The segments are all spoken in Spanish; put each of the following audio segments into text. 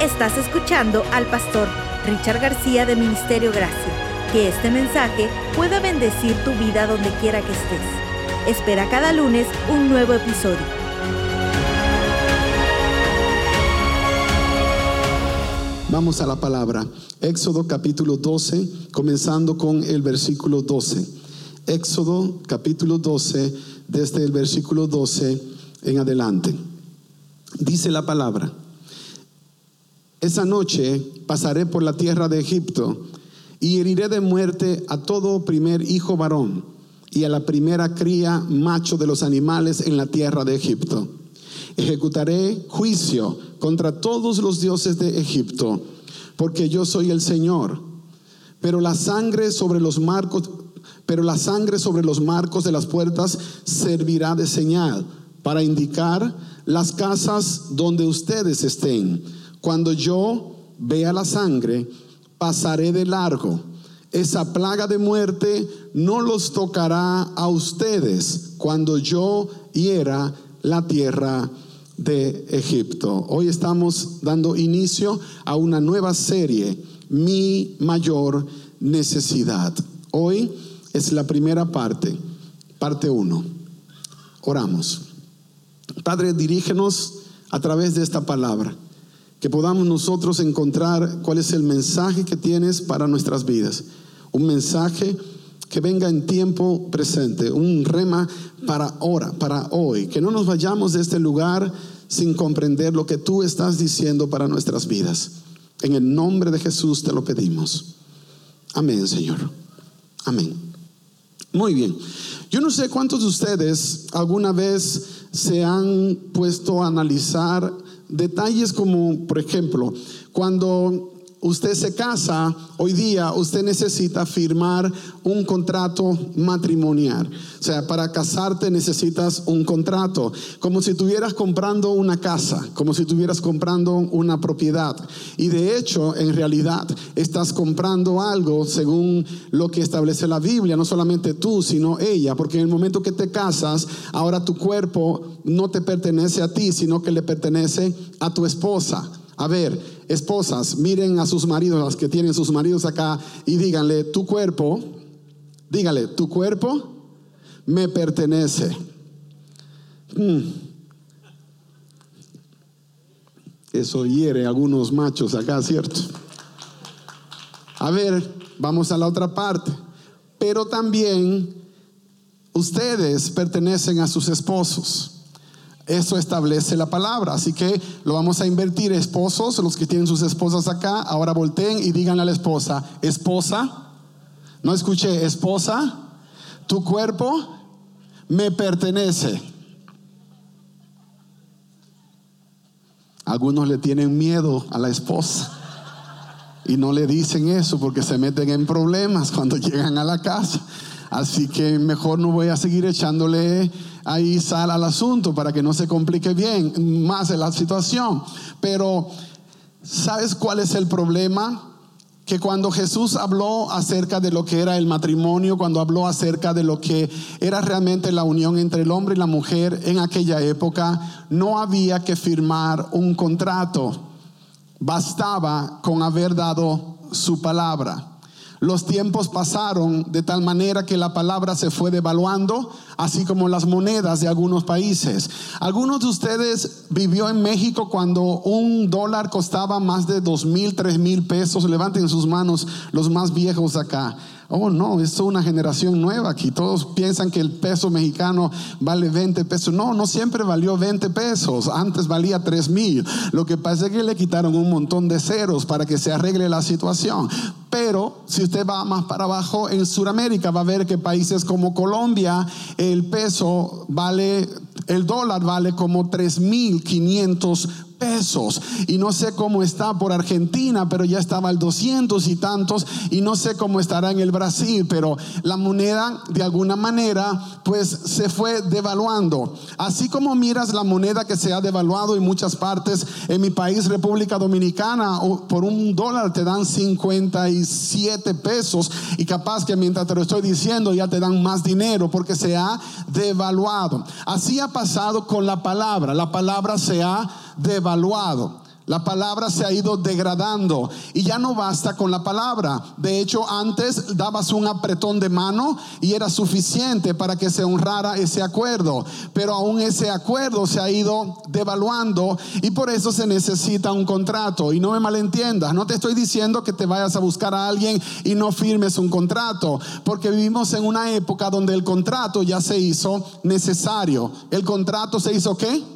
Estás escuchando al pastor Richard García de Ministerio Gracia. Que este mensaje pueda bendecir tu vida donde quiera que estés. Espera cada lunes un nuevo episodio. Vamos a la palabra. Éxodo capítulo 12, comenzando con el versículo 12. Éxodo capítulo 12, desde el versículo 12 en adelante. Dice la palabra. Esa noche pasaré por la tierra de Egipto y heriré de muerte a todo primer hijo varón y a la primera cría macho de los animales en la tierra de Egipto. Ejecutaré juicio contra todos los dioses de Egipto, porque yo soy el Señor. Pero la sangre sobre los marcos, pero la sangre sobre los marcos de las puertas servirá de señal para indicar las casas donde ustedes estén cuando yo vea la sangre, pasaré de largo. Esa plaga de muerte no los tocará a ustedes cuando yo hiera la tierra de Egipto. Hoy estamos dando inicio a una nueva serie, Mi mayor necesidad. Hoy es la primera parte, parte uno. Oramos. Padre, dirígenos a través de esta palabra que podamos nosotros encontrar cuál es el mensaje que tienes para nuestras vidas. Un mensaje que venga en tiempo presente, un rema para ahora, para hoy, que no nos vayamos de este lugar sin comprender lo que tú estás diciendo para nuestras vidas. En el nombre de Jesús te lo pedimos. Amén, Señor. Amén. Muy bien. Yo no sé cuántos de ustedes alguna vez se han puesto a analizar detalles como, por ejemplo, cuando usted se casa, hoy día usted necesita firmar un contrato matrimonial. O sea, para casarte necesitas un contrato, como si estuvieras comprando una casa, como si estuvieras comprando una propiedad. Y de hecho, en realidad, estás comprando algo según lo que establece la Biblia, no solamente tú, sino ella, porque en el momento que te casas, ahora tu cuerpo no te pertenece a ti, sino que le pertenece a tu esposa. A ver, esposas, miren a sus maridos, las que tienen sus maridos acá, y díganle, tu cuerpo, dígale, tu cuerpo me pertenece. Hmm. Eso hiere a algunos machos acá, ¿cierto? A ver, vamos a la otra parte. Pero también ustedes pertenecen a sus esposos. Eso establece la palabra. Así que lo vamos a invertir. Esposos, los que tienen sus esposas acá, ahora volteen y digan a la esposa, esposa, no escuché, esposa, tu cuerpo me pertenece. Algunos le tienen miedo a la esposa y no le dicen eso porque se meten en problemas cuando llegan a la casa. Así que mejor no voy a seguir echándole ahí sal al asunto para que no se complique bien más la situación. Pero, ¿sabes cuál es el problema? que cuando Jesús habló acerca de lo que era el matrimonio, cuando habló acerca de lo que era realmente la unión entre el hombre y la mujer en aquella época, no había que firmar un contrato, bastaba con haber dado su palabra. Los tiempos pasaron de tal manera que la palabra se fue devaluando, así como las monedas de algunos países. Algunos de ustedes vivió en México cuando un dólar costaba más de dos mil, tres mil pesos. Levanten sus manos los más viejos acá. Oh, no, es una generación nueva aquí. Todos piensan que el peso mexicano vale 20 pesos. No, no siempre valió 20 pesos. Antes valía 3 mil. Lo que pasa es que le quitaron un montón de ceros para que se arregle la situación. Pero si usted va más para abajo, en Sudamérica va a ver que países como Colombia, el peso vale, el dólar vale como 3.500 pesos. Y no sé cómo está por Argentina, pero ya estaba al 200 y tantos. Y no sé cómo estará en el Brasil, pero la moneda de alguna manera pues se fue devaluando. Así como miras la moneda que se ha devaluado en muchas partes, en mi país, República Dominicana, por un dólar te dan 57 pesos. Y capaz que mientras te lo estoy diciendo ya te dan más dinero porque se ha devaluado. Así ha pasado con la palabra. La palabra se ha devaluado. La palabra se ha ido degradando y ya no basta con la palabra. De hecho, antes dabas un apretón de mano y era suficiente para que se honrara ese acuerdo. Pero aún ese acuerdo se ha ido devaluando y por eso se necesita un contrato. Y no me malentiendas, no te estoy diciendo que te vayas a buscar a alguien y no firmes un contrato, porque vivimos en una época donde el contrato ya se hizo necesario. ¿El contrato se hizo qué?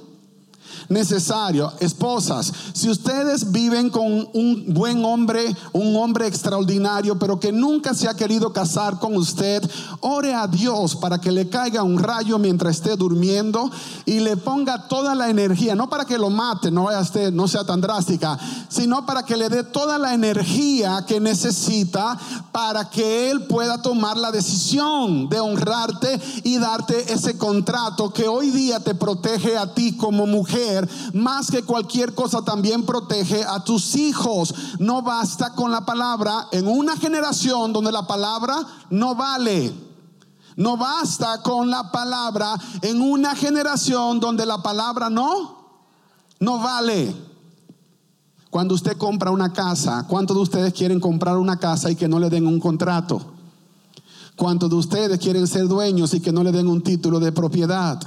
Necesario. Esposas, si ustedes viven con un buen hombre, un hombre extraordinario, pero que nunca se ha querido casar con usted, ore a Dios para que le caiga un rayo mientras esté durmiendo y le ponga toda la energía, no para que lo mate, no, vaya usted, no sea tan drástica, sino para que le dé toda la energía que necesita para que él pueda tomar la decisión de honrarte y darte ese contrato que hoy día te protege a ti como mujer más que cualquier cosa también protege a tus hijos. No basta con la palabra en una generación donde la palabra no vale. No basta con la palabra en una generación donde la palabra no no vale. Cuando usted compra una casa, ¿cuántos de ustedes quieren comprar una casa y que no le den un contrato? ¿Cuántos de ustedes quieren ser dueños y que no le den un título de propiedad?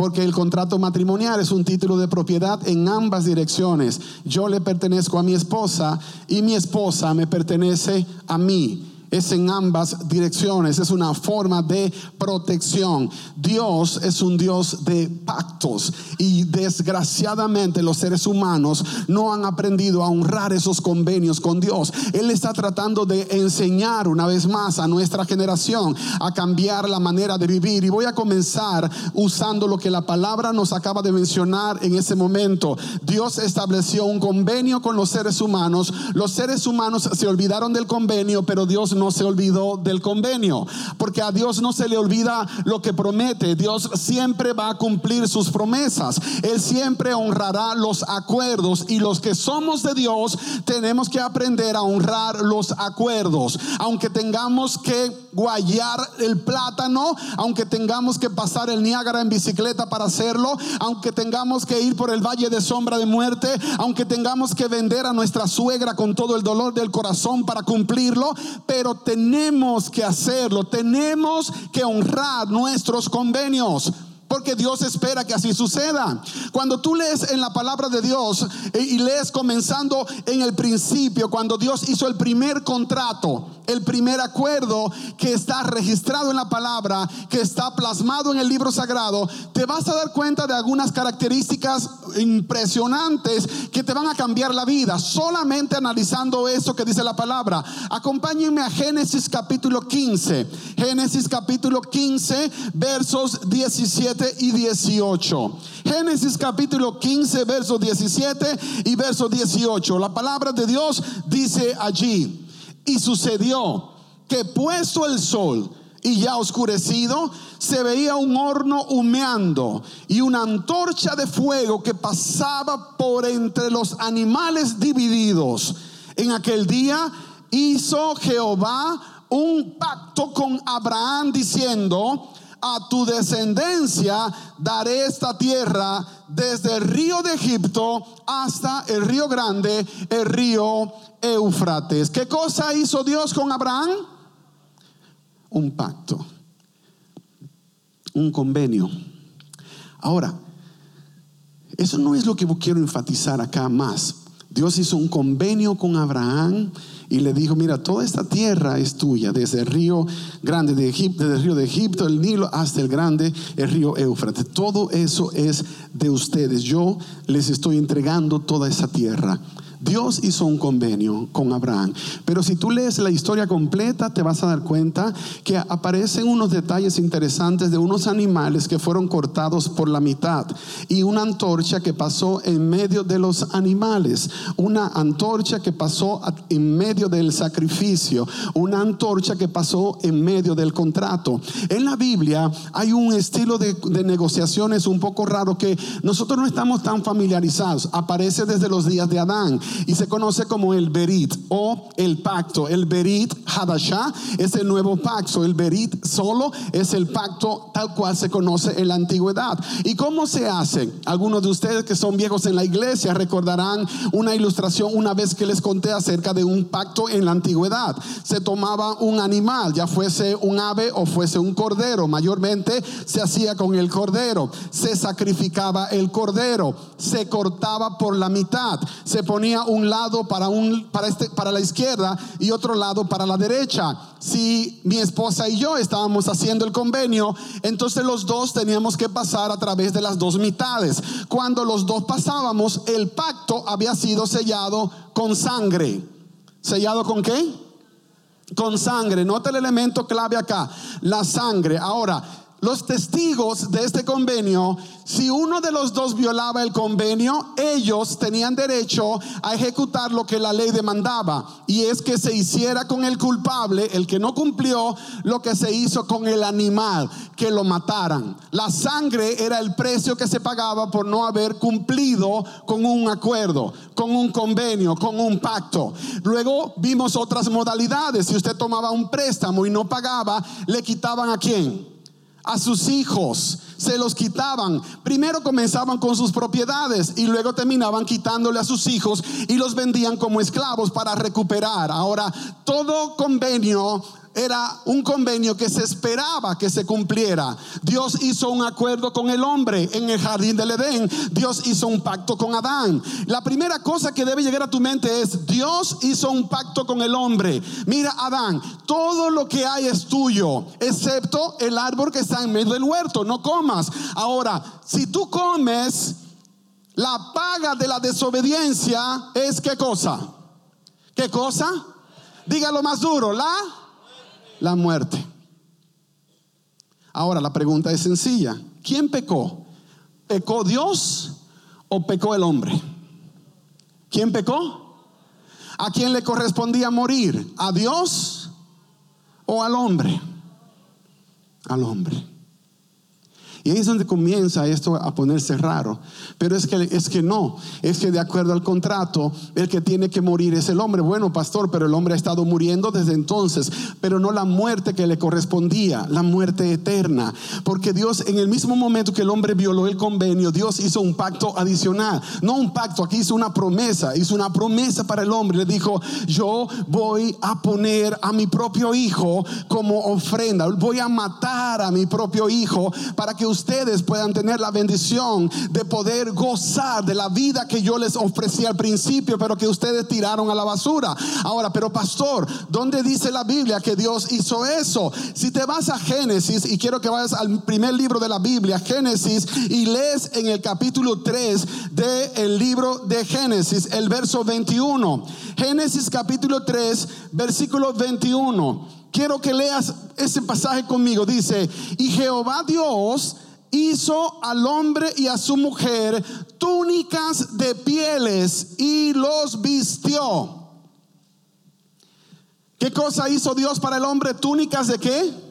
Porque el contrato matrimonial es un título de propiedad en ambas direcciones. Yo le pertenezco a mi esposa y mi esposa me pertenece a mí es en ambas direcciones, es una forma de protección. Dios es un Dios de pactos y desgraciadamente los seres humanos no han aprendido a honrar esos convenios con Dios. Él está tratando de enseñar una vez más a nuestra generación a cambiar la manera de vivir y voy a comenzar usando lo que la palabra nos acaba de mencionar en ese momento. Dios estableció un convenio con los seres humanos, los seres humanos se olvidaron del convenio, pero Dios no se olvidó del convenio, porque a Dios no se le olvida lo que promete. Dios siempre va a cumplir sus promesas. Él siempre honrará los acuerdos y los que somos de Dios tenemos que aprender a honrar los acuerdos. Aunque tengamos que guayar el plátano, aunque tengamos que pasar el Niágara en bicicleta para hacerlo, aunque tengamos que ir por el valle de sombra de muerte, aunque tengamos que vender a nuestra suegra con todo el dolor del corazón para cumplirlo, pero tenemos que hacerlo, tenemos que honrar nuestros convenios. Porque Dios espera que así suceda. Cuando tú lees en la palabra de Dios eh, y lees comenzando en el principio, cuando Dios hizo el primer contrato, el primer acuerdo que está registrado en la palabra, que está plasmado en el libro sagrado, te vas a dar cuenta de algunas características impresionantes que te van a cambiar la vida, solamente analizando eso que dice la palabra. Acompáñenme a Génesis capítulo 15. Génesis capítulo 15, versos 17 y 18. Génesis capítulo 15, versos 17 y verso 18. La palabra de Dios dice allí. Y sucedió que puesto el sol y ya oscurecido, se veía un horno humeando y una antorcha de fuego que pasaba por entre los animales divididos. En aquel día hizo Jehová un pacto con Abraham diciendo, a tu descendencia daré esta tierra desde el río de Egipto hasta el río grande, el río Éufrates. ¿Qué cosa hizo Dios con Abraham? Un pacto, un convenio. Ahora, eso no es lo que quiero enfatizar acá más. Dios hizo un convenio con Abraham y le dijo, mira, toda esta tierra es tuya, desde el río grande de Egipto, desde el río de Egipto, el Nilo, hasta el grande, el río Éufrates. Todo eso es de ustedes. Yo les estoy entregando toda esa tierra. Dios hizo un convenio con Abraham. Pero si tú lees la historia completa, te vas a dar cuenta que aparecen unos detalles interesantes de unos animales que fueron cortados por la mitad y una antorcha que pasó en medio de los animales, una antorcha que pasó en medio del sacrificio, una antorcha que pasó en medio del contrato. En la Biblia hay un estilo de, de negociaciones un poco raro que nosotros no estamos tan familiarizados. Aparece desde los días de Adán y se conoce como el Berit o el pacto. El Berit Hadashah es el nuevo pacto. El Berit solo es el pacto tal cual se conoce en la antigüedad. ¿Y cómo se hace? Algunos de ustedes que son viejos en la iglesia recordarán una ilustración una vez que les conté acerca de un pacto en la antigüedad. Se tomaba un animal, ya fuese un ave o fuese un cordero. Mayormente se hacía con el cordero. Se sacrificaba el cordero. Se cortaba por la mitad. Se ponía un lado para, un, para, este, para la izquierda y otro lado para la derecha. Si mi esposa y yo estábamos haciendo el convenio, entonces los dos teníamos que pasar a través de las dos mitades. Cuando los dos pasábamos, el pacto había sido sellado con sangre. ¿Sellado con qué? Con sangre. Nota el elemento clave acá, la sangre. Ahora, los testigos de este convenio, si uno de los dos violaba el convenio, ellos tenían derecho a ejecutar lo que la ley demandaba. Y es que se hiciera con el culpable, el que no cumplió, lo que se hizo con el animal, que lo mataran. La sangre era el precio que se pagaba por no haber cumplido con un acuerdo, con un convenio, con un pacto. Luego vimos otras modalidades. Si usted tomaba un préstamo y no pagaba, le quitaban a quién? A sus hijos, se los quitaban. Primero comenzaban con sus propiedades y luego terminaban quitándole a sus hijos y los vendían como esclavos para recuperar. Ahora, todo convenio era un convenio que se esperaba que se cumpliera. Dios hizo un acuerdo con el hombre en el jardín del Edén. Dios hizo un pacto con Adán. La primera cosa que debe llegar a tu mente es, Dios hizo un pacto con el hombre. Mira, Adán, todo lo que hay es tuyo, excepto el árbol que está en medio del huerto. No comas. Ahora, si tú comes, la paga de la desobediencia es qué cosa? ¿Qué cosa? Dígalo más duro, la la muerte. Ahora la pregunta es sencilla. ¿Quién pecó? ¿Pecó Dios o pecó el hombre? ¿Quién pecó? ¿A quién le correspondía morir? ¿A Dios o al hombre? Al hombre. Y ahí es donde comienza esto a ponerse raro. Pero es que, es que no, es que de acuerdo al contrato, el que tiene que morir es el hombre. Bueno, pastor, pero el hombre ha estado muriendo desde entonces, pero no la muerte que le correspondía, la muerte eterna. Porque Dios, en el mismo momento que el hombre violó el convenio, Dios hizo un pacto adicional. No un pacto, aquí hizo una promesa, hizo una promesa para el hombre. Le dijo, yo voy a poner a mi propio hijo como ofrenda, voy a matar a mi propio hijo para que ustedes puedan tener la bendición de poder gozar de la vida que yo les ofrecí al principio, pero que ustedes tiraron a la basura. Ahora, pero pastor, ¿dónde dice la Biblia que Dios hizo eso? Si te vas a Génesis, y quiero que vayas al primer libro de la Biblia, Génesis, y lees en el capítulo 3 del libro de Génesis, el verso 21. Génesis capítulo 3, versículo 21. Quiero que leas ese pasaje conmigo. Dice, y Jehová Dios hizo al hombre y a su mujer túnicas de pieles y los vistió. ¿Qué cosa hizo Dios para el hombre? Túnicas de qué?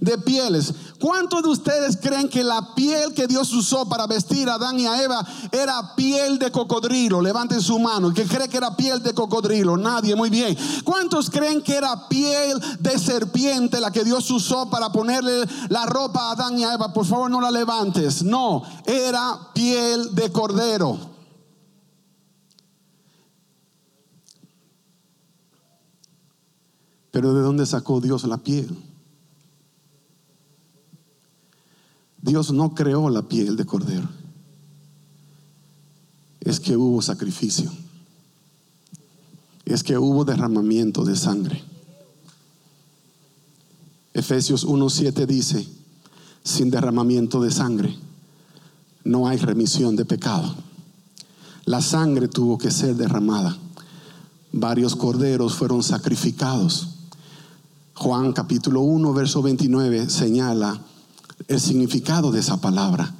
De pieles. ¿Cuántos de ustedes creen que la piel que Dios usó para vestir a Adán y a Eva era piel de cocodrilo? Levanten su mano. ¿Quién cree que era piel de cocodrilo? Nadie, muy bien. ¿Cuántos creen que era piel de serpiente la que Dios usó para ponerle la ropa a Adán y a Eva? Por favor, no la levantes. No, era piel de cordero. Pero ¿de dónde sacó Dios la piel? Dios no creó la piel de cordero. Es que hubo sacrificio. Es que hubo derramamiento de sangre. Efesios 1.7 dice, sin derramamiento de sangre no hay remisión de pecado. La sangre tuvo que ser derramada. Varios corderos fueron sacrificados. Juan capítulo 1, verso 29 señala el significado de esa palabra.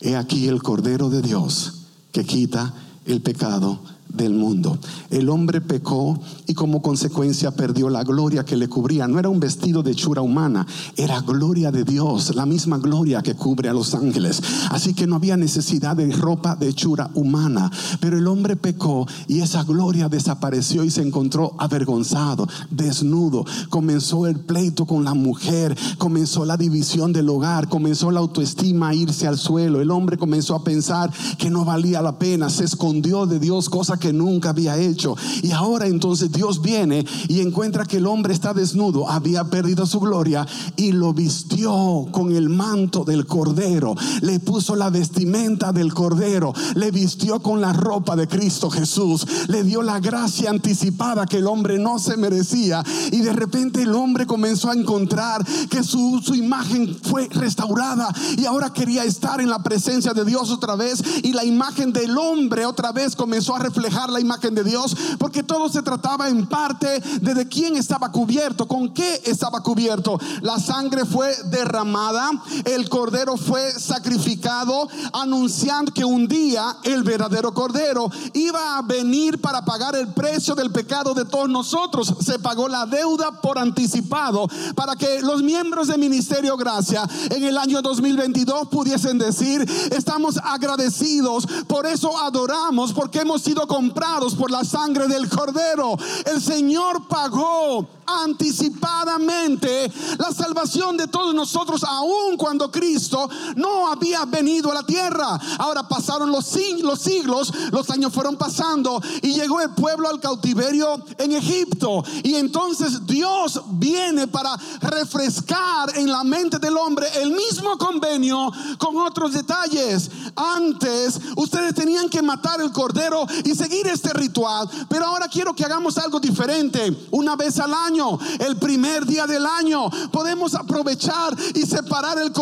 He aquí el Cordero de Dios que quita el pecado del mundo. El hombre pecó y como consecuencia perdió la gloria que le cubría. No era un vestido de chura humana, era gloria de Dios, la misma gloria que cubre a los ángeles. Así que no había necesidad de ropa de hechura humana. Pero el hombre pecó y esa gloria desapareció y se encontró avergonzado, desnudo. Comenzó el pleito con la mujer, comenzó la división del hogar, comenzó la autoestima a irse al suelo. El hombre comenzó a pensar que no valía la pena, se escondió de Dios, cosa que nunca había hecho. Y ahora entonces Dios viene y encuentra que el hombre está desnudo, había perdido su gloria y lo vistió con el manto del cordero, le puso la vestimenta del cordero, le vistió con la ropa de Cristo Jesús, le dio la gracia anticipada que el hombre no se merecía. Y de repente el hombre comenzó a encontrar que su, su imagen fue restaurada. Y ahora quería estar en la presencia de Dios otra vez. Y la imagen del hombre otra vez comenzó a reflejar la imagen de Dios, porque todo se trataba en parte de de quién estaba cubierto, con qué estaba cubierto. La sangre fue derramada, el cordero fue sacrificado, anunciando que un día el verdadero cordero iba a venir para pagar el precio del pecado de todos nosotros. Se pagó la deuda por anticipado para que los miembros de Ministerio Gracia en el año 2022 pudiesen decir, estamos agradecidos, por eso adoramos, porque hemos sido comprados por la sangre del cordero. El Señor pagó anticipadamente la salvación de todos nosotros, aun cuando Cristo no había venido a la tierra. Ahora pasaron los siglos, siglos, los años fueron pasando y llegó el pueblo al cautiverio en Egipto. Y entonces Dios viene para refrescar en la mente del hombre el mismo convenio con otros detalles. Antes ustedes tenían que matar el cordero y seguir este ritual, pero ahora quiero que hagamos algo diferente. Una vez al año el primer día del año. Podemos aprovechar y separar el,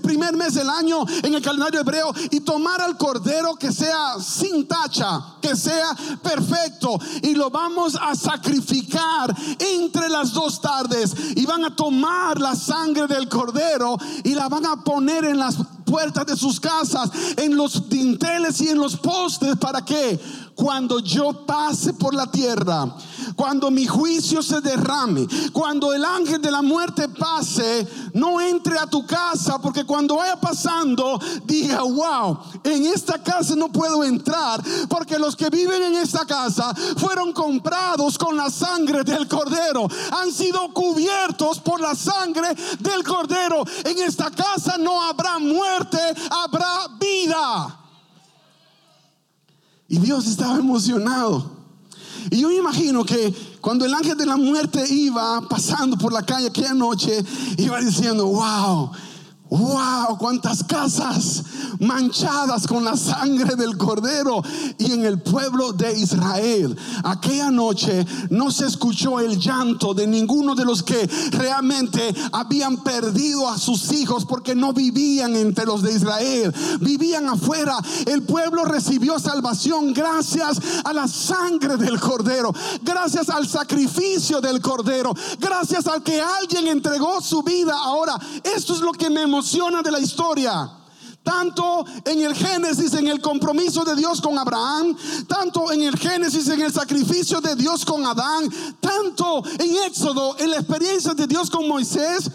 primer mes del año en el calendario hebreo y tomar al cordero que sea sin tacha, que sea perfecto. Y lo vamos a sacrificar entre las dos tardes. Y van a tomar la sangre del cordero y la van a poner en las puertas de sus casas, en los dinteles y en los postes. ¿Para que Cuando yo pase por la tierra, cuando mi juicio se derrame, cuando el ángel de la muerte pase, no entre a tu casa, porque cuando vaya pasando, diga, wow, en esta casa no puedo entrar, porque los que viven en esta casa fueron comprados con la sangre del cordero, han sido cubiertos por la sangre del cordero. En esta casa no habrá muerte habrá vida. Y Dios estaba emocionado. Y yo me imagino que cuando el ángel de la muerte iba pasando por la calle aquella noche, iba diciendo, wow, wow, cuántas casas manchadas con la sangre del cordero y en el pueblo de Israel. Aquella noche no se escuchó el llanto de ninguno de los que realmente habían perdido a sus hijos porque no vivían entre los de Israel, vivían afuera. El pueblo recibió salvación gracias a la sangre del cordero, gracias al sacrificio del cordero, gracias al que alguien entregó su vida. Ahora, esto es lo que me de la historia tanto en el Génesis, en el compromiso de Dios con Abraham, tanto en el Génesis, en el sacrificio de Dios con Adán, tanto en Éxodo, en la experiencia de Dios con Moisés,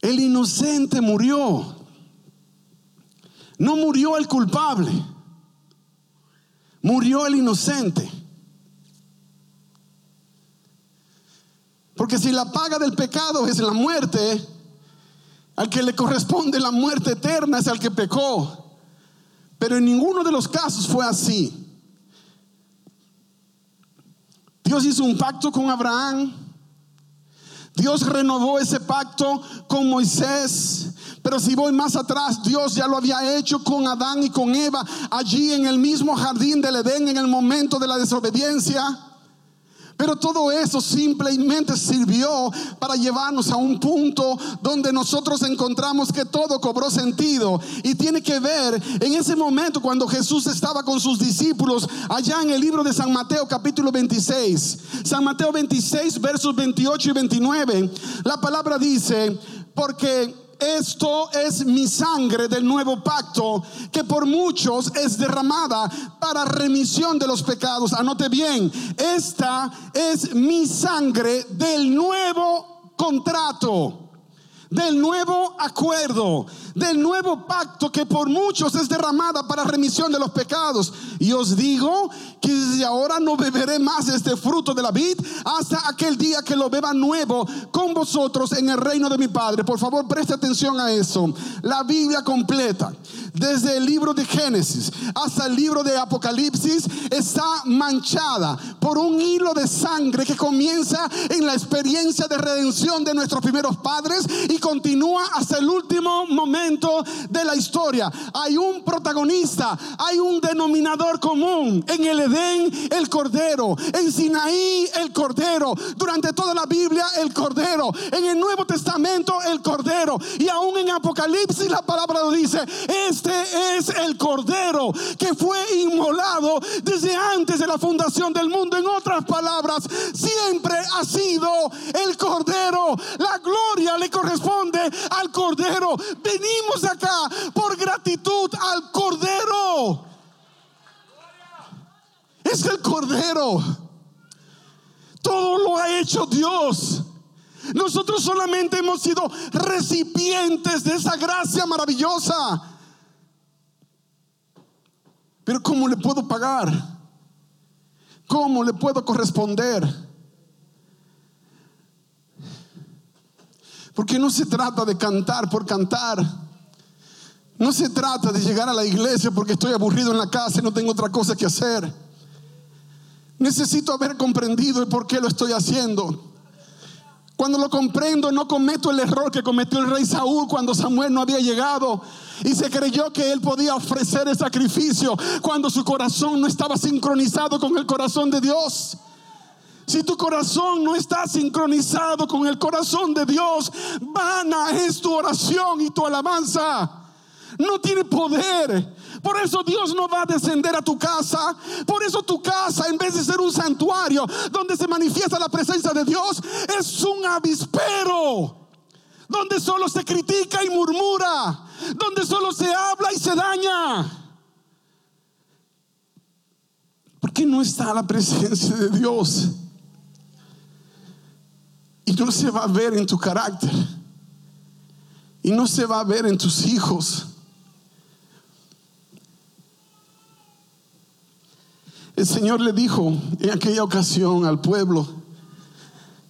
el inocente murió. No murió el culpable, murió el inocente. Porque si la paga del pecado es la muerte, al que le corresponde la muerte eterna es al que pecó. Pero en ninguno de los casos fue así. Dios hizo un pacto con Abraham. Dios renovó ese pacto con Moisés. Pero si voy más atrás, Dios ya lo había hecho con Adán y con Eva allí en el mismo jardín del Edén en el momento de la desobediencia. Pero todo eso simplemente sirvió para llevarnos a un punto donde nosotros encontramos que todo cobró sentido. Y tiene que ver en ese momento cuando Jesús estaba con sus discípulos allá en el libro de San Mateo capítulo 26. San Mateo 26 versos 28 y 29. La palabra dice, porque esto es mi sangre del nuevo pacto, que por muchos es derramada para remisión de los pecados. Anote bien, esta es mi sangre del nuevo contrato del nuevo acuerdo, del nuevo pacto que por muchos es derramada para remisión de los pecados. Y os digo que desde ahora no beberé más este fruto de la vid hasta aquel día que lo beba nuevo con vosotros en el reino de mi Padre. Por favor, preste atención a eso. La Biblia completa, desde el libro de Génesis hasta el libro de Apocalipsis, está manchada por un hilo de sangre que comienza en la experiencia de redención de nuestros primeros padres continúa hasta el último momento de la historia. Hay un protagonista, hay un denominador común. En el Edén, el Cordero. En Sinaí, el Cordero. Durante toda la Biblia, el Cordero. En el Nuevo Testamento, el Cordero. Y aún en Apocalipsis, la palabra lo dice. Este es el Cordero que fue inmolado desde antes de la fundación del mundo. En otras palabras, siempre ha sido el Cordero. La gloria le corresponde al Cordero. Venimos acá por gratitud al Cordero. Es el Cordero. Todo lo ha hecho Dios. Nosotros solamente hemos sido recipientes de esa gracia maravillosa. Pero ¿cómo le puedo pagar? ¿Cómo le puedo corresponder? Porque no se trata de cantar por cantar. No se trata de llegar a la iglesia porque estoy aburrido en la casa y no tengo otra cosa que hacer. Necesito haber comprendido el por qué lo estoy haciendo. Cuando lo comprendo, no cometo el error que cometió el rey Saúl cuando Samuel no había llegado y se creyó que él podía ofrecer el sacrificio cuando su corazón no estaba sincronizado con el corazón de Dios. Si tu corazón no está sincronizado con el corazón de Dios, vana es tu oración y tu alabanza. No tiene poder. Por eso Dios no va a descender a tu casa. Por eso tu casa, en vez de ser un santuario donde se manifiesta la presencia de Dios, es un avispero. Donde solo se critica y murmura. Donde solo se habla y se daña. ¿Por qué no está la presencia de Dios? Y no se va a ver en tu carácter. Y no se va a ver en tus hijos. El Señor le dijo en aquella ocasión al pueblo,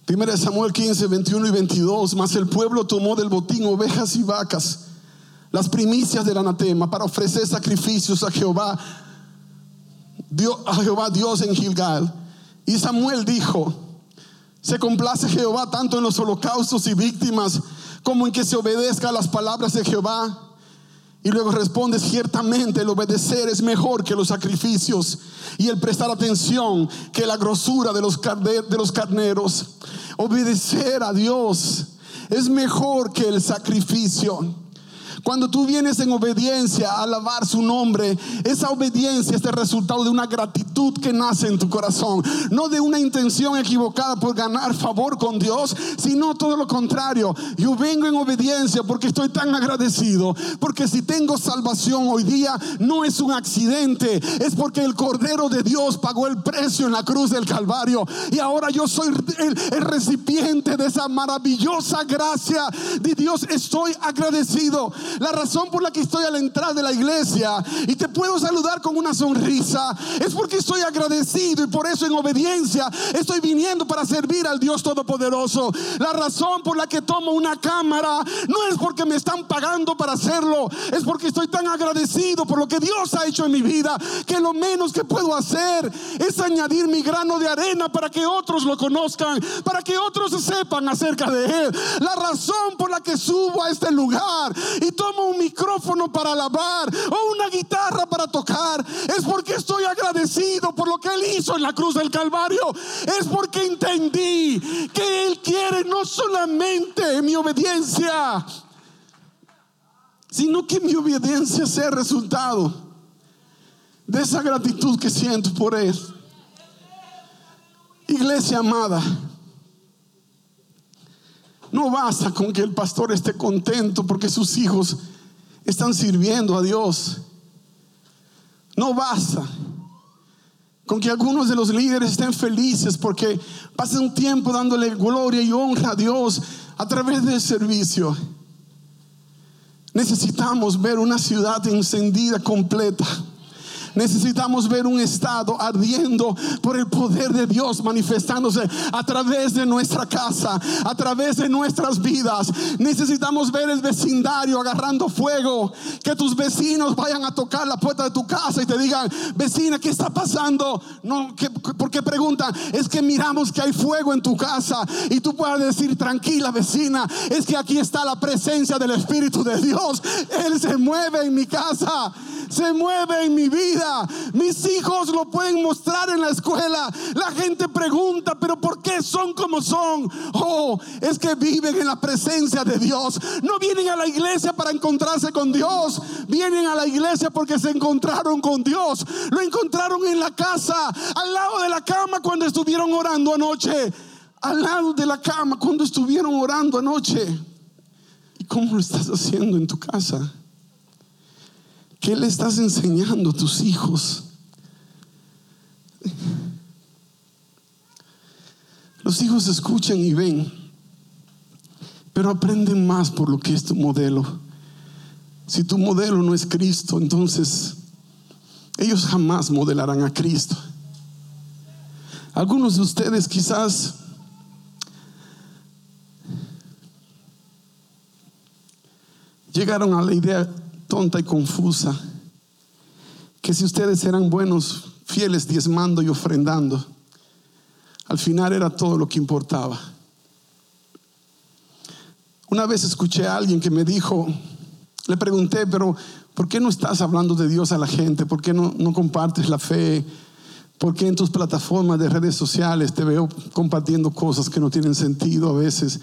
1 Samuel 15, 21 y 22, mas el pueblo tomó del botín ovejas y vacas, las primicias del anatema, para ofrecer sacrificios a Jehová, Dios, a Jehová Dios en Gilgal. Y Samuel dijo, se complace Jehová tanto en los holocaustos y víctimas como en que se obedezca a las palabras de Jehová. Y luego responde, ciertamente el obedecer es mejor que los sacrificios y el prestar atención que la grosura de los, de los carneros. Obedecer a Dios es mejor que el sacrificio. Cuando tú vienes en obediencia a alabar su nombre, esa obediencia es el resultado de una gratitud que nace en tu corazón, no de una intención equivocada por ganar favor con Dios, sino todo lo contrario. Yo vengo en obediencia porque estoy tan agradecido, porque si tengo salvación hoy día no es un accidente, es porque el Cordero de Dios pagó el precio en la cruz del Calvario y ahora yo soy el, recipiente de esa maravillosa gracia de Dios. Estoy agradecido. La razón por la que estoy a la entrada de la iglesia y te puedo saludar con una sonrisa es porque estoy agradecido y por eso en obediencia estoy viniendo para servir al Dios Todopoderoso. La razón por la que tomo una cámara no es porque me están pagando para hacerlo, es porque estoy tan agradecido por lo que Dios ha hecho en mi vida que lo menos que puedo hacer es añadir mi grano de arena para que otros lo conozcan, para que otros sepan acerca de Él. La razón por la que subo a este lugar y tomo un micrófono para alabar o una guitarra para tocar, es porque estoy agradecido por lo que Él hizo en la cruz del Calvario. Es porque entendí que Él quiere no solamente mi obediencia, sino que mi obediencia sea resultado de esa gratitud que siento por Él. Iglesia amada, No basta con que el pastor esté contento porque sus hijos están sirviendo a Dios. No basta con que algunos de los líderes estén felices porque pasan un tiempo dándole gloria y honra a Dios a través del servicio. Necesitamos ver una ciudad encendida completa Necesitamos ver un estado ardiendo por el poder de Dios manifestándose a través de nuestra casa, a través de nuestras vidas. Necesitamos ver el vecindario agarrando fuego, que tus vecinos vayan a tocar la puerta de tu casa y te digan, vecina, ¿qué está pasando? No, porque preguntan, es que miramos que hay fuego en tu casa y tú puedas decir, tranquila vecina, es que aquí está la presencia del Espíritu de Dios. Él se mueve en mi casa, se mueve en mi vida. Mis hijos lo pueden mostrar en la escuela. La gente pregunta, pero ¿por qué son como son? Oh, es que viven en la presencia de Dios. No vienen a la iglesia para encontrarse con Dios. Vienen a la iglesia porque se encontraron con Dios. Lo encontraron en la casa, al lado de la cama cuando estuvieron orando anoche. Al lado de la cama cuando estuvieron orando anoche. ¿Y cómo lo estás haciendo en tu casa? ¿Qué le estás enseñando a tus hijos? Los hijos escuchan y ven, pero aprenden más por lo que es tu modelo. Si tu modelo no es Cristo, entonces ellos jamás modelarán a Cristo. Algunos de ustedes quizás llegaron a la idea tonta y confusa, que si ustedes eran buenos, fieles, diezmando y ofrendando, al final era todo lo que importaba. Una vez escuché a alguien que me dijo, le pregunté, pero ¿por qué no estás hablando de Dios a la gente? ¿Por qué no, no compartes la fe? ¿Por qué en tus plataformas de redes sociales te veo compartiendo cosas que no tienen sentido a veces?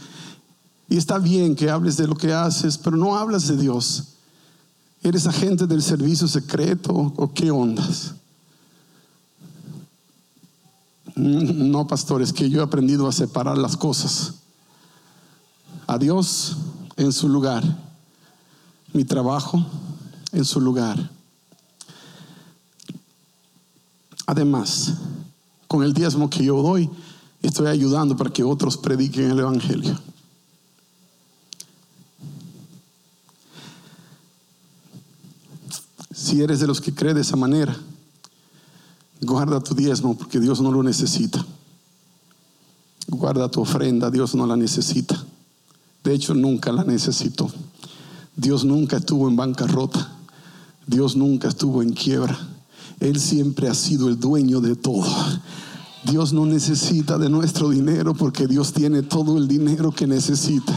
Y está bien que hables de lo que haces, pero no hablas de Dios. ¿Eres agente del servicio secreto o qué ondas? No, pastor, es que yo he aprendido a separar las cosas. A Dios en su lugar. Mi trabajo en su lugar. Además, con el diezmo que yo doy, estoy ayudando para que otros prediquen el Evangelio. Si eres de los que cree de esa manera, guarda tu diezmo porque Dios no lo necesita. Guarda tu ofrenda, Dios no la necesita. De hecho, nunca la necesitó. Dios nunca estuvo en bancarrota. Dios nunca estuvo en quiebra. Él siempre ha sido el dueño de todo. Dios no necesita de nuestro dinero porque Dios tiene todo el dinero que necesita.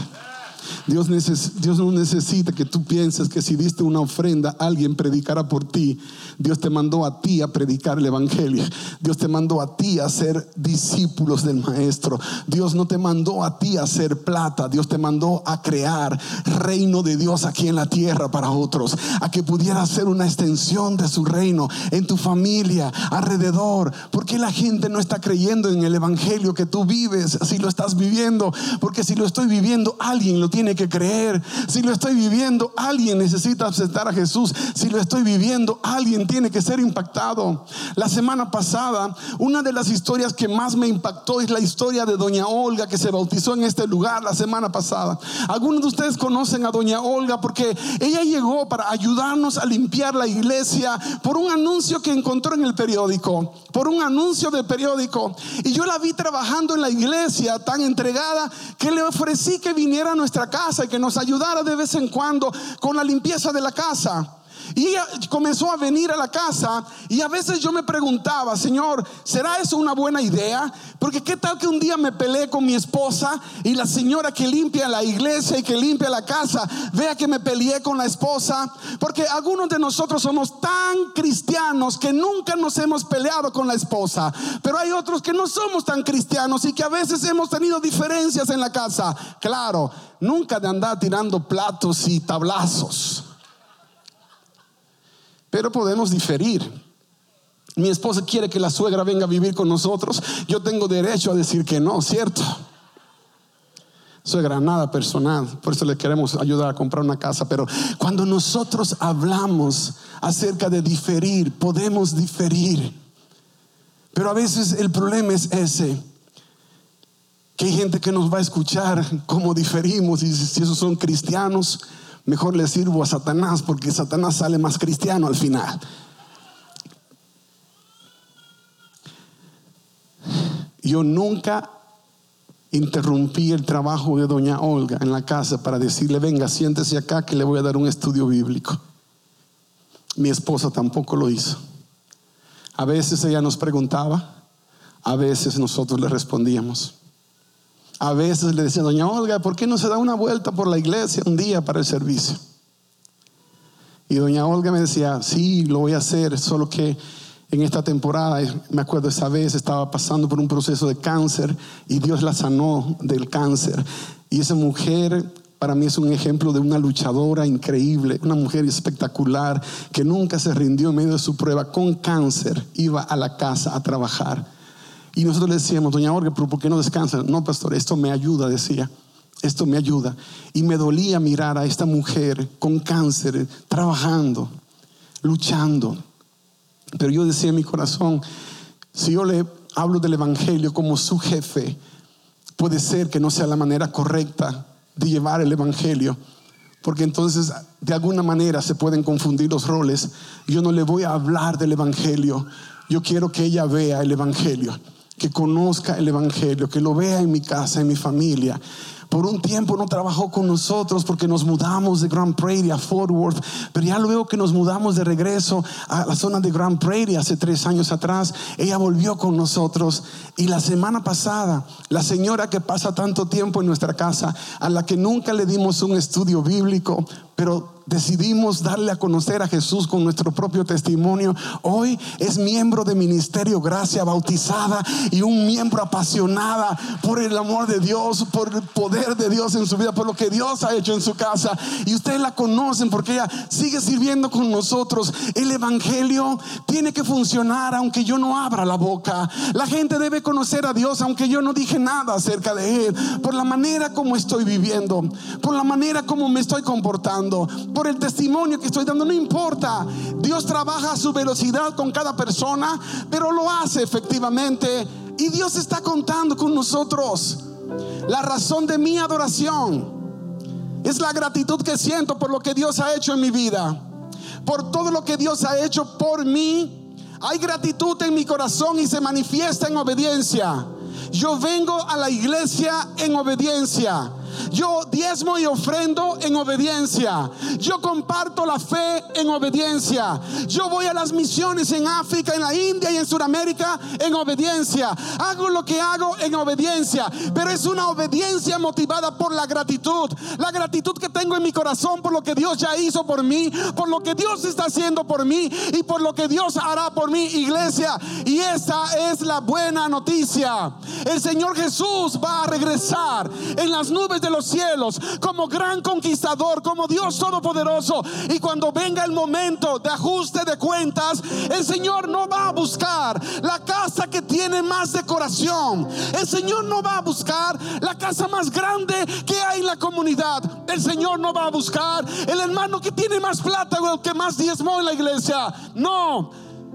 Dios, no necesita que tú pienses que si diste una ofrenda, alguien predicará por ti. Dios te mandó a ti a predicar el Evangelio. Dios te mandó a ti a ser discípulos del Maestro. Dios no te mandó a ti a ser plata. Dios te mandó a crear reino de Dios aquí en la tierra para otros. A que pudiera ser una extensión de su reino en tu familia, alrededor. Porque la gente no está creyendo en el Evangelio que tú vives si lo estás viviendo? Porque si lo estoy viviendo, alguien lo tiene que creer. Si lo estoy viviendo, alguien necesita aceptar a Jesús. Si lo estoy viviendo, alguien tiene que ser impactado. La semana pasada, una de las historias que más me impactó es la historia de doña Olga que se bautizó en este lugar la semana pasada. Algunos de ustedes conocen a doña Olga porque ella llegó para ayudarnos a limpiar la iglesia por un anuncio que encontró en el periódico, por un anuncio del periódico. Y yo la vi trabajando en la iglesia tan entregada que le ofrecí que viniera a nuestra casa y que nos ayudara de vez en cuando con la limpieza de la casa. Y ella comenzó a venir a la casa y a veces yo me preguntaba, Señor, ¿será eso una buena idea? Porque qué tal que un día me peleé con mi esposa y la señora que limpia la iglesia y que limpia la casa vea que me peleé con la esposa. Porque algunos de nosotros somos tan cristianos que nunca nos hemos peleado con la esposa. Pero hay otros que no somos tan cristianos y que a veces hemos tenido diferencias en la casa. Claro, nunca de andar tirando platos y tablazos. Pero podemos diferir. Mi esposa quiere que la suegra venga a vivir con nosotros. Yo tengo derecho a decir que no, ¿cierto? suegra, nada personal, por eso le queremos ayudar a comprar una casa, pero cuando nosotros hablamos acerca de diferir, podemos diferir. Pero a veces el problema es ese, que hay gente que nos va a escuchar cómo diferimos y si esos son cristianos, mejor le sirvo a Satanás porque Satanás sale más cristiano al final. Yo nunca interrumpí el trabajo de doña Olga en la casa para decirle, venga, siéntese acá que le voy a dar un estudio bíblico. Mi esposa tampoco lo hizo. A veces ella nos preguntaba, a veces nosotros le respondíamos. A veces le decía, doña Olga, ¿por qué no se da una vuelta por la iglesia un día para el servicio? Y doña Olga me decía, sí, lo voy a hacer, solo que en esta temporada, me acuerdo esa vez, estaba pasando por un proceso de cáncer y Dios la sanó del cáncer. Y esa mujer para mí es un ejemplo de una luchadora increíble, una mujer espectacular que nunca se rindió en medio de su prueba con cáncer, iba a la casa a trabajar. Y nosotros le decíamos, doña Olga, pero ¿por qué no descansa? No, pastor, esto me ayuda, decía. Esto me ayuda. Y me dolía mirar a esta mujer con cáncer, trabajando, luchando. Pero yo decía en mi corazón, si yo le hablo del Evangelio como su jefe, puede ser que no sea la manera correcta de llevar el Evangelio, porque entonces de alguna manera se pueden confundir los roles. Yo no le voy a hablar del Evangelio, yo quiero que ella vea el Evangelio, que conozca el Evangelio, que lo vea en mi casa, en mi familia. Por un tiempo no trabajó con nosotros porque nos mudamos de Grand Prairie a Fort Worth, pero ya luego que nos mudamos de regreso a la zona de Grand Prairie hace tres años atrás, ella volvió con nosotros y la semana pasada, la señora que pasa tanto tiempo en nuestra casa, a la que nunca le dimos un estudio bíblico, pero decidimos darle a conocer a Jesús con nuestro propio testimonio, hoy es miembro de Ministerio Gracia, bautizada y un miembro apasionada por el amor de Dios, por el poder de Dios en su vida, por lo que Dios ha hecho en su casa. Y ustedes la conocen porque ella sigue sirviendo con nosotros. El Evangelio tiene que funcionar aunque yo no abra la boca. La gente debe conocer a Dios aunque yo no dije nada acerca de Él, por la manera como estoy viviendo, por la manera como me estoy comportando por el testimonio que estoy dando, no importa. Dios trabaja a su velocidad con cada persona, pero lo hace efectivamente. Y Dios está contando con nosotros. La razón de mi adoración es la gratitud que siento por lo que Dios ha hecho en mi vida. Por todo lo que Dios ha hecho por mí. Hay gratitud en mi corazón y se manifiesta en obediencia. Yo vengo a la iglesia en obediencia. Yo diezmo y ofrendo en obediencia. Yo comparto la fe en obediencia. Yo voy a las misiones en África, en la India y en Sudamérica en obediencia. Hago lo que hago en obediencia. Pero es una obediencia motivada por la gratitud. La gratitud que tengo en mi corazón por lo que Dios ya hizo por mí, por lo que Dios está haciendo por mí y por lo que Dios hará por mi iglesia. Y esa es la buena noticia. El Señor Jesús va a regresar en las nubes de los cielos, como gran conquistador, como Dios todopoderoso. Y cuando venga el momento de ajuste de cuentas, el Señor no va a buscar la casa que tiene más decoración. El Señor no va a buscar la casa más grande que hay en la comunidad. El Señor no va a buscar el hermano que tiene más plata o el que más diezmó en la iglesia. No,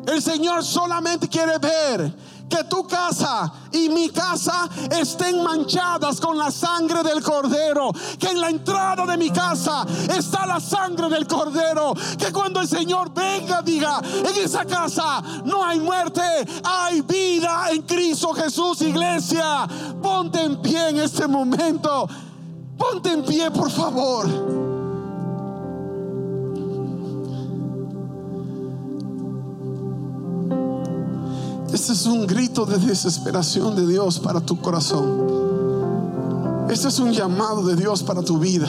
el Señor solamente quiere ver que tu casa y mi casa estén manchadas con la sangre del cordero. Que en la entrada de mi casa está la sangre del cordero. Que cuando el Señor venga diga, en esa casa no hay muerte, hay vida en Cristo Jesús, iglesia. Ponte en pie en este momento. Ponte en pie, por favor. Este es un grito de desesperación de Dios para tu corazón. Este es un llamado de Dios para tu vida.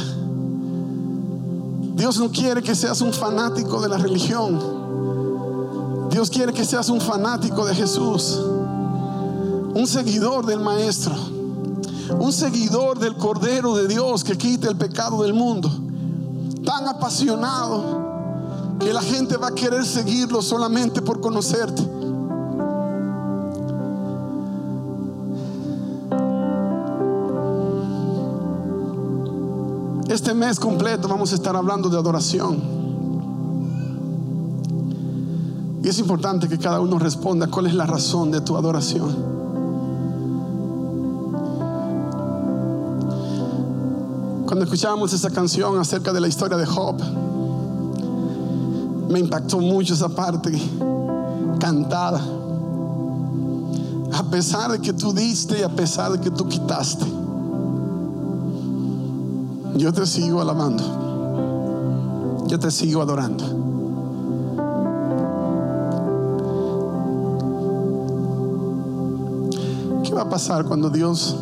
Dios no quiere que seas un fanático de la religión. Dios quiere que seas un fanático de Jesús. Un seguidor del Maestro. Un seguidor del Cordero de Dios que quita el pecado del mundo. Tan apasionado que la gente va a querer seguirlo solamente por conocerte. Este mes completo vamos a estar hablando de adoración. Y es importante que cada uno responda cuál es la razón de tu adoración. Cuando escuchábamos esa canción acerca de la historia de Job, me impactó mucho esa parte cantada. A pesar de que tú diste y a pesar de que tú quitaste, yo te sigo alabando. Yo te sigo adorando. ¿Qué va a pasar cuando Dios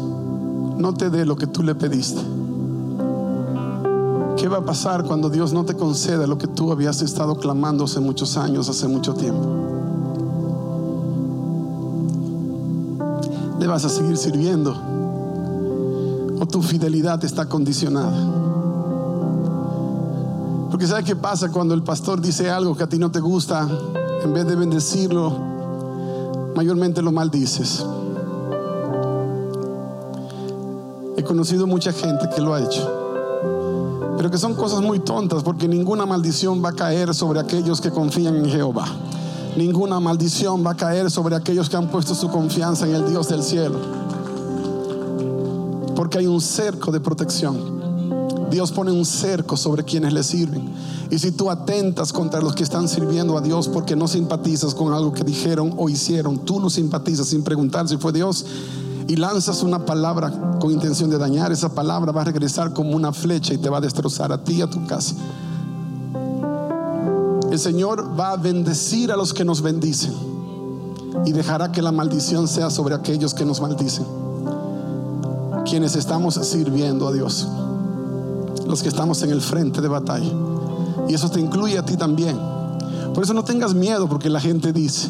no te dé lo que tú le pediste? ¿Qué va a pasar cuando Dios no te conceda lo que tú habías estado clamando hace muchos años, hace mucho tiempo? ¿Le vas a seguir sirviendo? ¿O tu fidelidad está condicionada? Porque ¿sabes qué pasa cuando el pastor dice algo que a ti no te gusta? En vez de bendecirlo, mayormente lo maldices. He conocido mucha gente que lo ha hecho pero que son cosas muy tontas porque ninguna maldición va a caer sobre aquellos que confían en Jehová. Ninguna maldición va a caer sobre aquellos que han puesto su confianza en el Dios del cielo. Porque hay un cerco de protección. Dios pone un cerco sobre quienes le sirven. Y si tú atentas contra los que están sirviendo a Dios porque no simpatizas con algo que dijeron o hicieron, tú no simpatizas sin preguntar si fue Dios, y lanzas una palabra con intención de dañar, esa palabra va a regresar como una flecha y te va a destrozar a ti y a tu casa. El Señor va a bendecir a los que nos bendicen y dejará que la maldición sea sobre aquellos que nos maldicen. Quienes estamos sirviendo a Dios, los que estamos en el frente de batalla. Y eso te incluye a ti también. Por eso no tengas miedo porque la gente dice.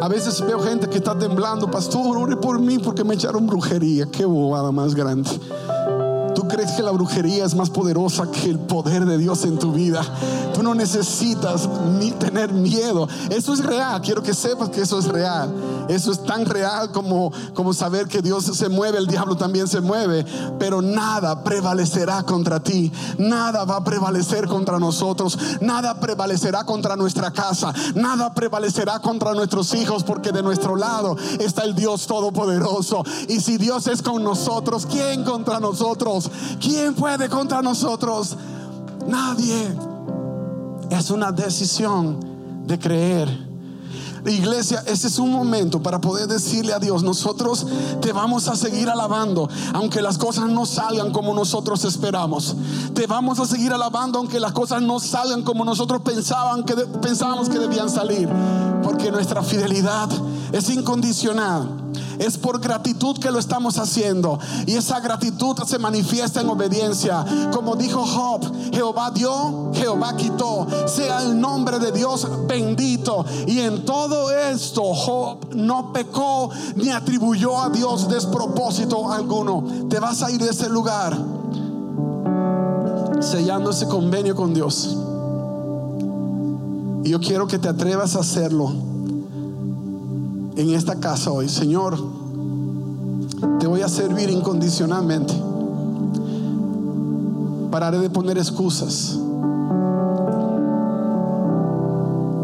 A veces veo gente que está temblando, pastor, ore por mí porque me echaron brujería. Qué bobada más grande. ¿Tú crees que la brujería es más poderosa que el poder de Dios en tu vida? Tú no necesitas ni tener miedo. Eso es real. Quiero que sepas que eso es real. Eso es tan real como, como saber que Dios se mueve, el diablo también se mueve. Pero nada prevalecerá contra ti. Nada va a prevalecer contra nosotros. Nada prevalecerá contra nuestra casa. Nada prevalecerá contra nuestros hijos porque de nuestro lado está el Dios Todopoderoso. Y si Dios es con nosotros, ¿quién contra nosotros? ¿Quién puede contra nosotros? Nadie. Es una decisión de creer. Iglesia, ese es un momento para poder decirle a Dios, nosotros te vamos a seguir alabando, aunque las cosas no salgan como nosotros esperamos. Te vamos a seguir alabando, aunque las cosas no salgan como nosotros pensaban que pensábamos que debían salir, porque nuestra fidelidad es incondicional. Es por gratitud que lo estamos haciendo. Y esa gratitud se manifiesta en obediencia. Como dijo Job, Jehová dio, Jehová quitó. Sea el nombre de Dios bendito. Y en todo esto Job no pecó ni atribuyó a Dios despropósito alguno. Te vas a ir de ese lugar sellando ese convenio con Dios. Y yo quiero que te atrevas a hacerlo en esta casa hoy. Señor, te voy a servir incondicionalmente. Pararé de poner excusas.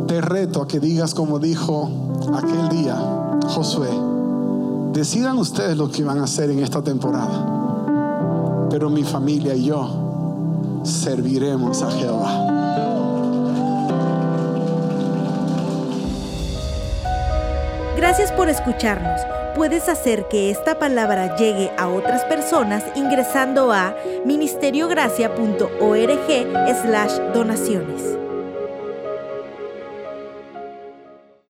Te reto a que digas como dijo aquel día Josué. Decidan ustedes lo que van a hacer en esta temporada. Pero mi familia y yo serviremos a Jehová. Gracias por escucharnos. Puedes hacer que esta palabra llegue a otras personas ingresando a ministeriogracia.org slash donaciones.